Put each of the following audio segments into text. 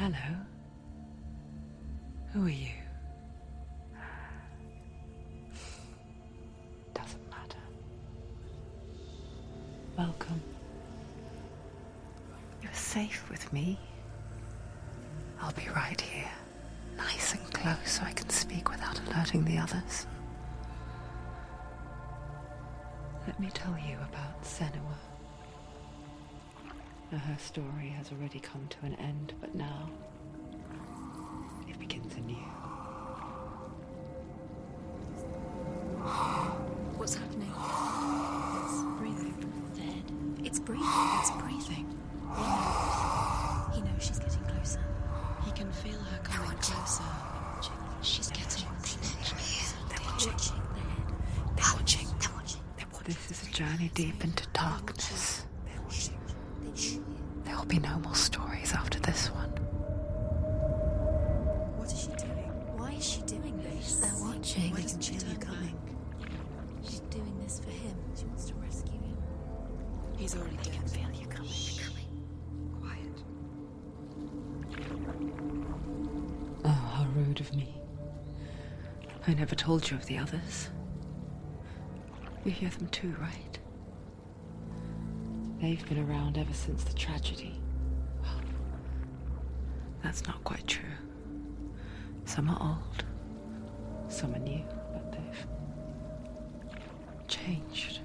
Hello. Who are you? Doesn't matter. Welcome. You're safe with me. I'll be right here, nice and close so I can speak without alerting the others. Let me tell you about Senua. Now, her story has already come to an end, but now it begins anew. What's happening? It's breathing. Dead. It's breathing. It's breathing. We know. He knows she's getting closer. He can feel her coming closer. She's getting closer. They're watching. They're watching. They're watching. This is a journey deep into darkness. There will be no more stories after this one. What is she doing? Why is she doing this? They're watching. Why doesn't she feel you coming? She's doing this for him. She wants to rescue him. He's already dead. can feel you coming. Quiet. Oh, how rude of me. I never told you of the others. You hear them too, right? They've been around ever since the tragedy. Well, that's not quite true. Some are old, some are new, but they've changed.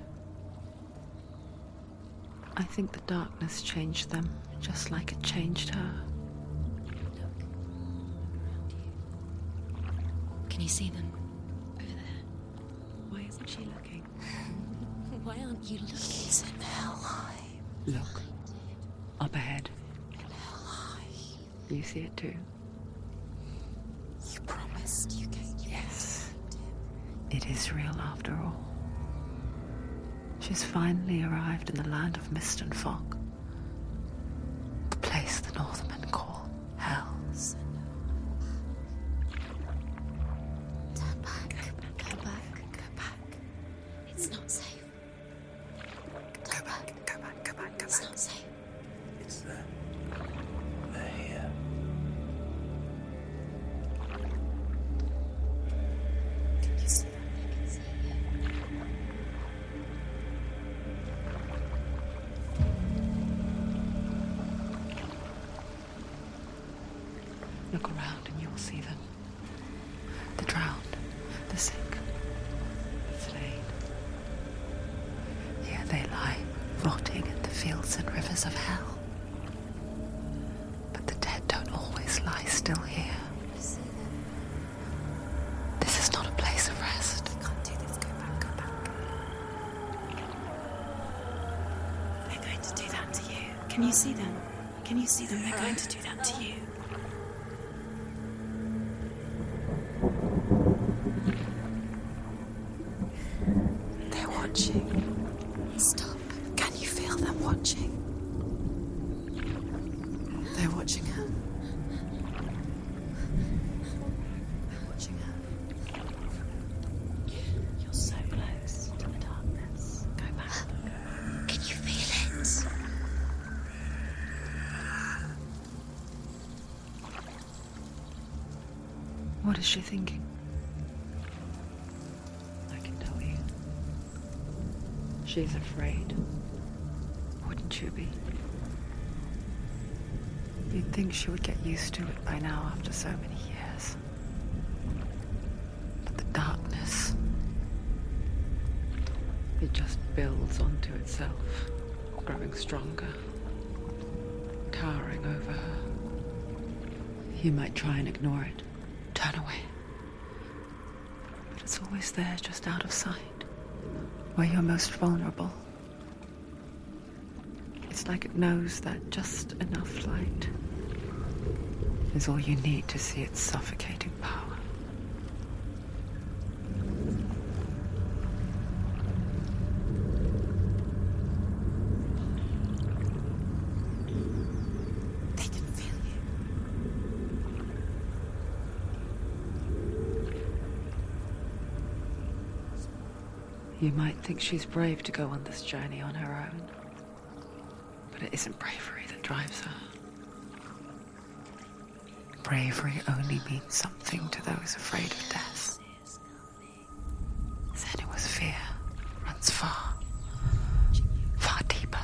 I think the darkness changed them, just like it changed her. Can you see them? Over there. Why isn't she looking? Why aren't you looking? He's in Helheim. Look, up ahead. You see it too? You promised you gave Yes. It is real after all. She's finally arrived in the land of mist and fog. Fields of hell. But the dead don't always lie still here. This is not a place of rest. Can't do this. Go back. Go back. They're going to do that to you. Can you see them? Can you see them? They're going to do that to you. What is she thinking? I can tell you. She's afraid. Wouldn't you be? You'd think she would get used to it by now after so many years. But the darkness. It just builds onto itself, growing stronger, towering over her. You might try and ignore it, turn away. But it's always there, just out of sight, where you're most vulnerable. It's like it knows that just enough light is all you need to see its suffocating power. They can feel you. You might think she's brave to go on this journey on her own, but it isn't bravery that drives her. bravery only means something to those afraid of death. Then it was fear runs far, far deeper.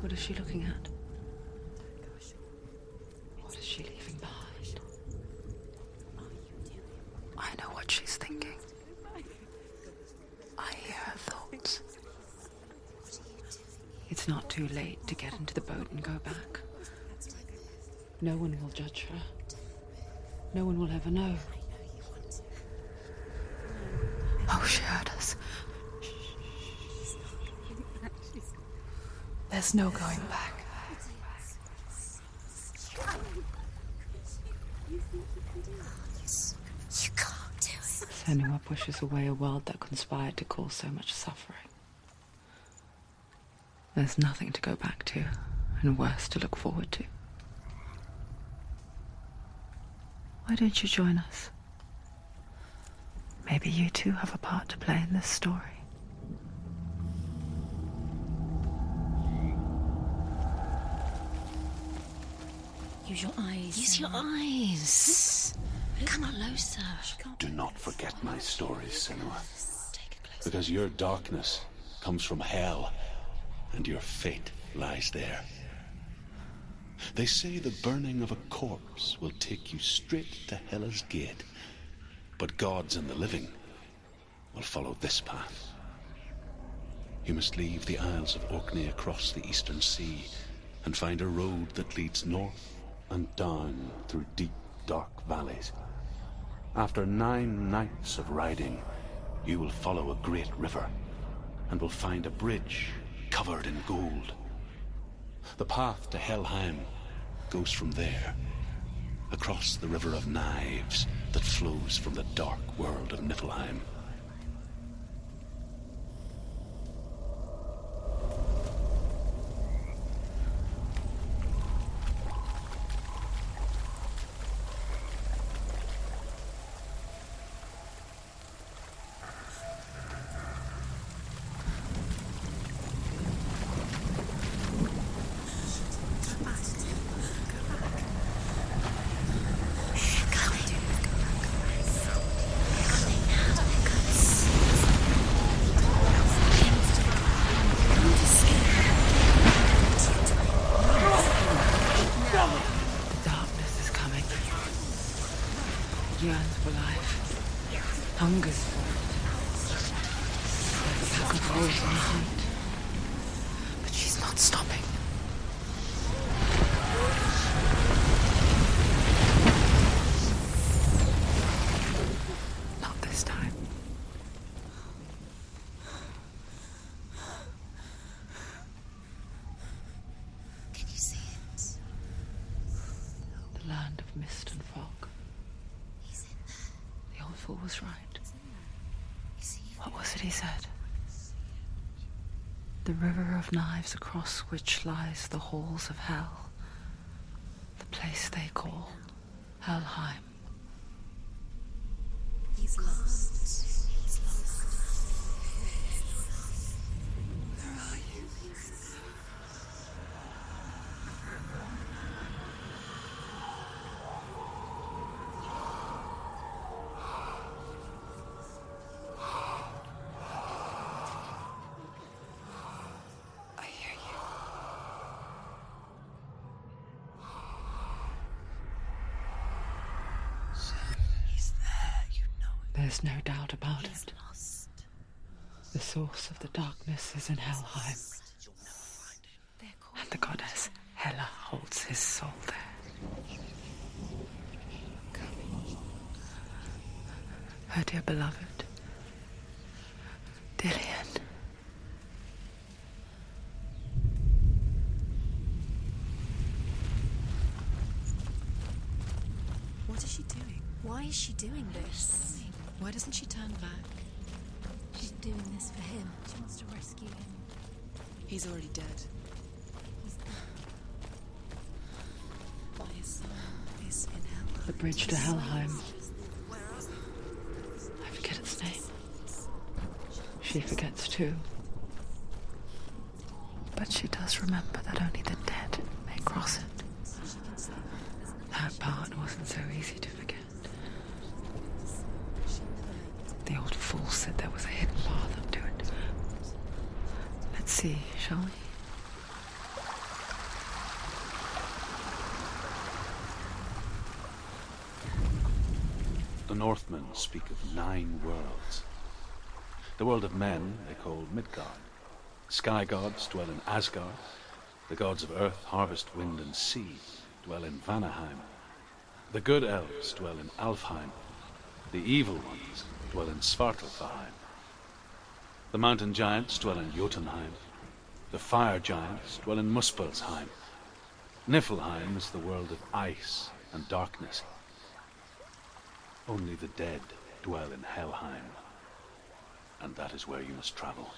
What is she looking at? What is she leaving behind? I know what she's thinking. I hear her thoughts. It's not too late to get into the boat and go back. No one will judge her. No one will ever know. Oh, she heard us. There's no going back. You can't do it. Senua pushes away a world that conspired to cause so much suffering. There's nothing to go back to, and worse to look forward to. Why don't you join us? Maybe you too have a part to play in this story. Use your eyes. Use your eyes. Come closer. Do not forget my stories, Senua. Take a close Because your darkness comes from hell, and your fate lies there. They say the burning of a corpse will take you straight to Hela's gate, but gods and the living will follow this path. You must leave the Isles of Orkney across the eastern sea and find a road that leads north and down through deep, dark valleys. After nine nights of riding, you will follow a great river and will find a bridge covered in gold. The path to Helheim goes from there, across the river of knives that flows from the dark world of Niflheim. Was right. What was it he said? The river of knives across which lies the halls of hell. The place they call Helheim. He's lost. is no doubt about it. The source of the darkness is in Helheim. And the goddess Hela holds his soul there. Her dear beloved, Dillion. What is she doing? Why is she doing this? Why doesn't she turn back? She's doing this for him. She wants to rescue him. He's already dead. He's My son is in hell. The bridge to Helheim. I forget its name. She forgets too. But she does remember that only the dead may cross it. That part wasn't so easy to forget. The old fool said there was a hidden path up to it. Let's see, shall we? The Northmen speak of nine worlds. The world of men they call Midgard. Sky gods dwell in Asgard. The gods of earth, harvest, wind, and sea dwell in Vanaheim. The good elves dwell in Alfheim. The evil ones dwell in Svartalfheim. The mountain giants dwell in Jotunheim. The fire giants dwell in Muspelheim. Niflheim is the world of ice and darkness. Only the dead dwell in Helheim. And that is where you must travel.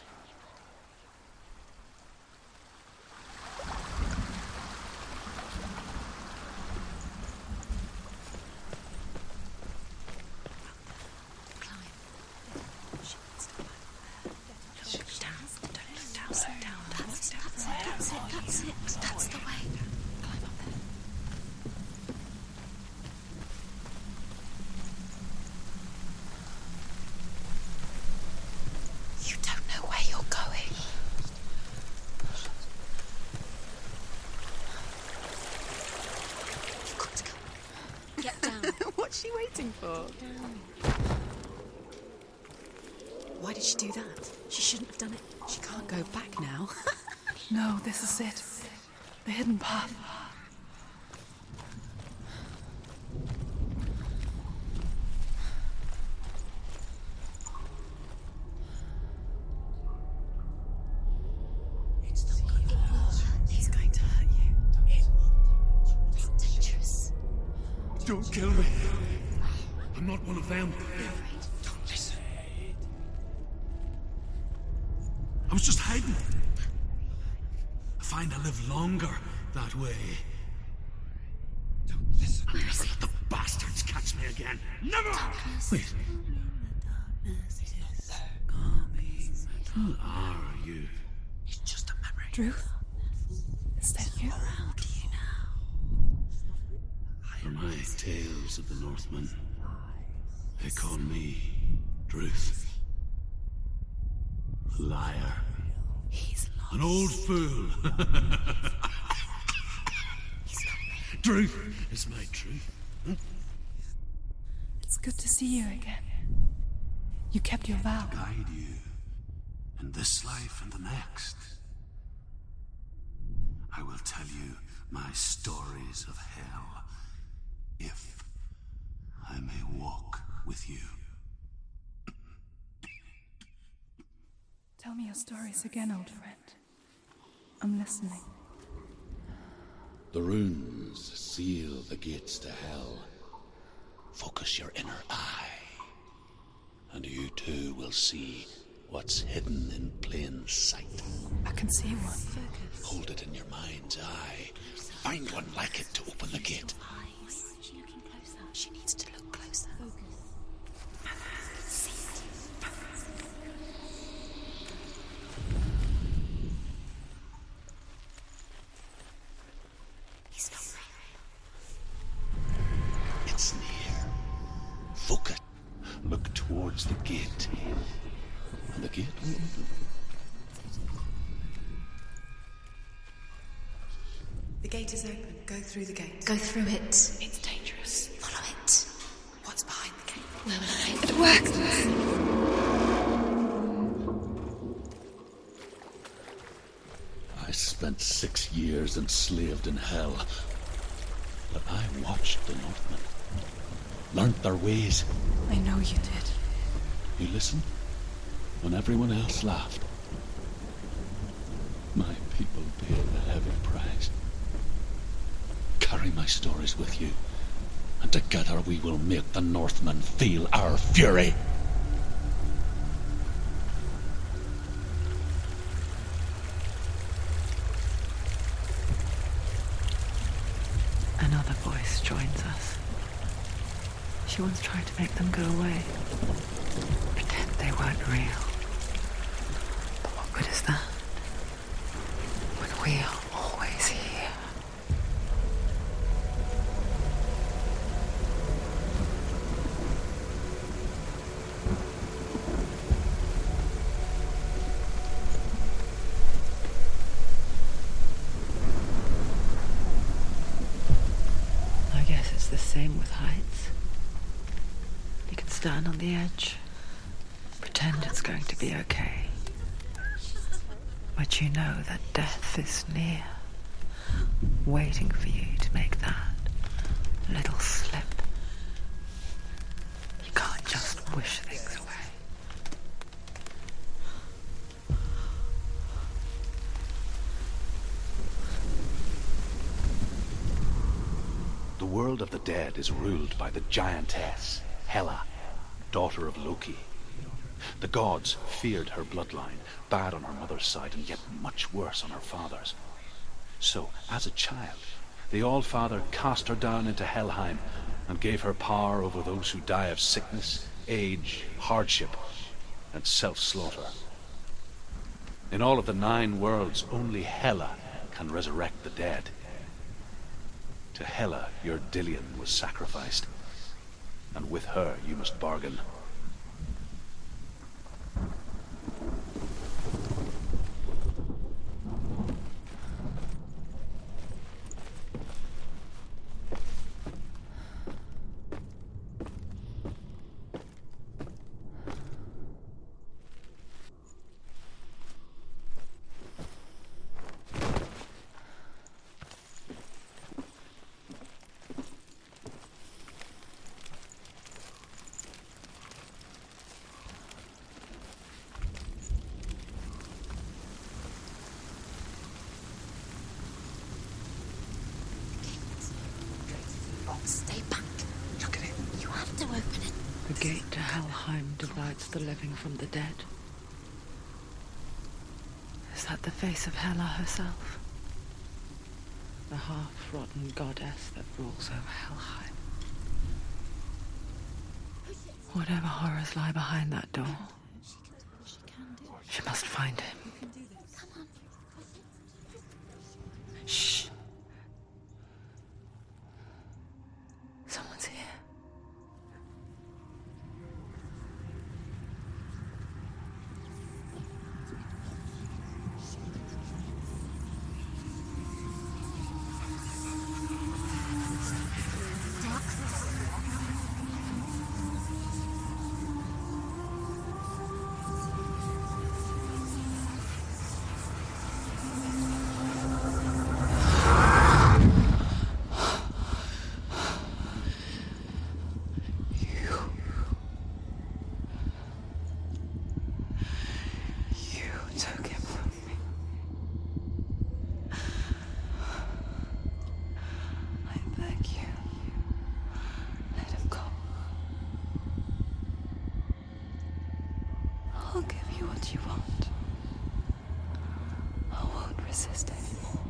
That's it, that's it, that's it. That's the way. Climb up there. You don't know where you're going. You've got to go. Get down. What's she waiting for? Why did she do that? She shouldn't have done it. She can't go back now. No, this is it. The hidden path. He's going to hurt you. It's dangerous. Don't kill me. I'm not one of them. Don't listen. I was just hiding. I find I live longer that way. Don't listen. Never let the bastards catch me again. Never! Wait. Who are you? It's just a memory. Druth? Is that you? For my tales of the Northmen, they call me Druth. Liar. He's lost. An old fool. Truth is my truth. Hmm? It's good to see you again. You kept your vow. To Guide you in this life and the next. I will tell you my stories of hell if I may walk with you. Tell me your stories again, old friend. I'm listening. The runes seal the gates to hell. Focus your inner eye, and you too will see what's hidden in plain sight. I can see one. Hold it in your mind's eye. Find one like it to open the gate. She needs to look closer. He's not there. It's near. Focus. Look towards the gate. And the gate will open. The gate is open. Go through the gate. Go through it. It's dangerous. Follow it. What's behind the gate? Where will I? It works. I spent six years enslaved in hell. But I watched the Northmen. Learnt their ways. I know you did. You listened when everyone else laughed. My people paid a heavy price. Carry my stories with you, And together we will make the Northmen feel our fury. Stand on the edge, pretend it's going to be okay. But you know that death is near, waiting for you to make that little slip. You can't just wish things away. The world of the dead is ruled by the giantess, Hela, daughter of Loki. The gods feared her bloodline, bad on her mother's side and yet much worse on her father's. So, as a child, the All-Father cast her down into Helheim and gave her power over those who die of sickness, age, hardship, and self-slaughter. In all of the nine worlds, only Hela can resurrect the dead. To Hela your Dillion was sacrificed, and with her you must bargain. Helheim divides the living from the dead. Is that the face of Hela herself? The half-rotten goddess that rules over Helheim. Whatever horrors lie behind that door, she must find him. Shh. Someone's here. You what you want. I won't resist anymore.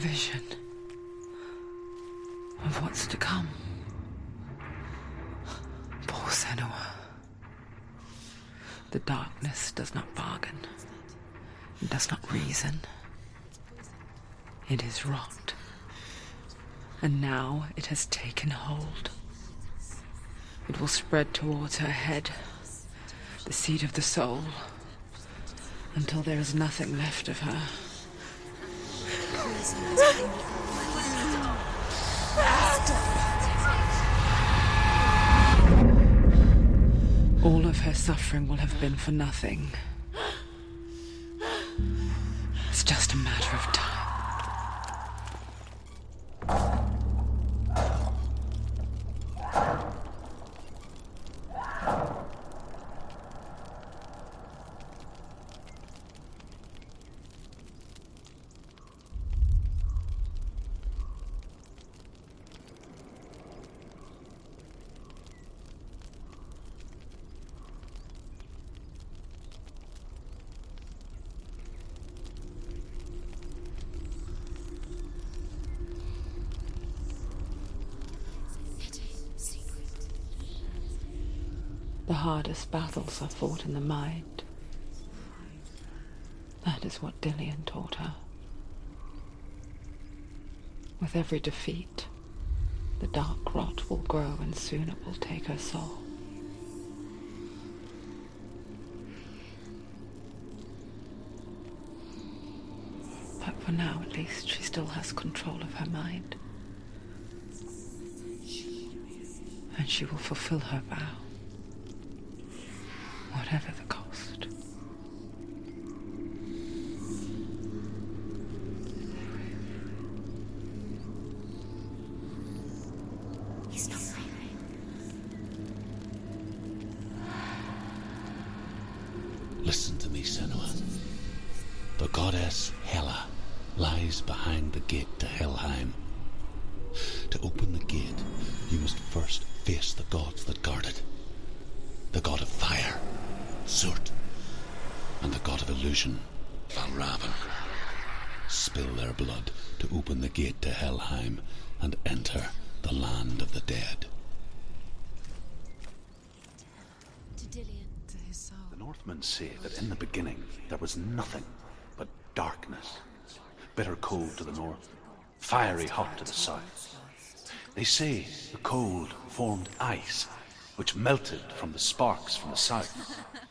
Vision of what's to come. Poor Senua. The darkness does not bargain, it does not reason. It is rot. And now it has taken hold. It will spread towards her head, the seat of the soul, until there is nothing left of her. All of her suffering will have been for nothing. It's just a matter of time. The hardest battles are fought in the mind. That is what Dillion taught her. With every defeat, the dark rot will grow and soon it will take her soul. But for now, at least, she still has control of her mind. And she will fulfill her vow, whatever the cost. He's not leaving. Listen to me, Senua. The goddess Hela lies behind the gate to Helheim. To open the gate, you must first face the gods that guard it. The god of fire, Surt, and the god of illusion, Valravn. Spill their blood to open the gate to Helheim and enter the land of the dead. To Dillion. To his soul. The Northmen say that in the beginning there was nothing but darkness. Bitter cold to the north, fiery hot to the south. They say the cold formed ice, which melted from the sparks from the south.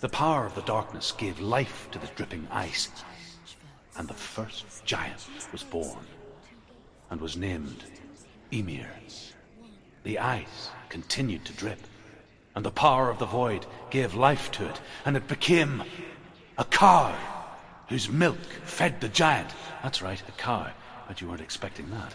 The power of the darkness gave life to the dripping ice, and the first giant was born, and was named Ymir. The ice continued to drip, and the power of the void gave life to it, and it became a cow whose milk fed the giant. That's right, a cow. but you weren't expecting that.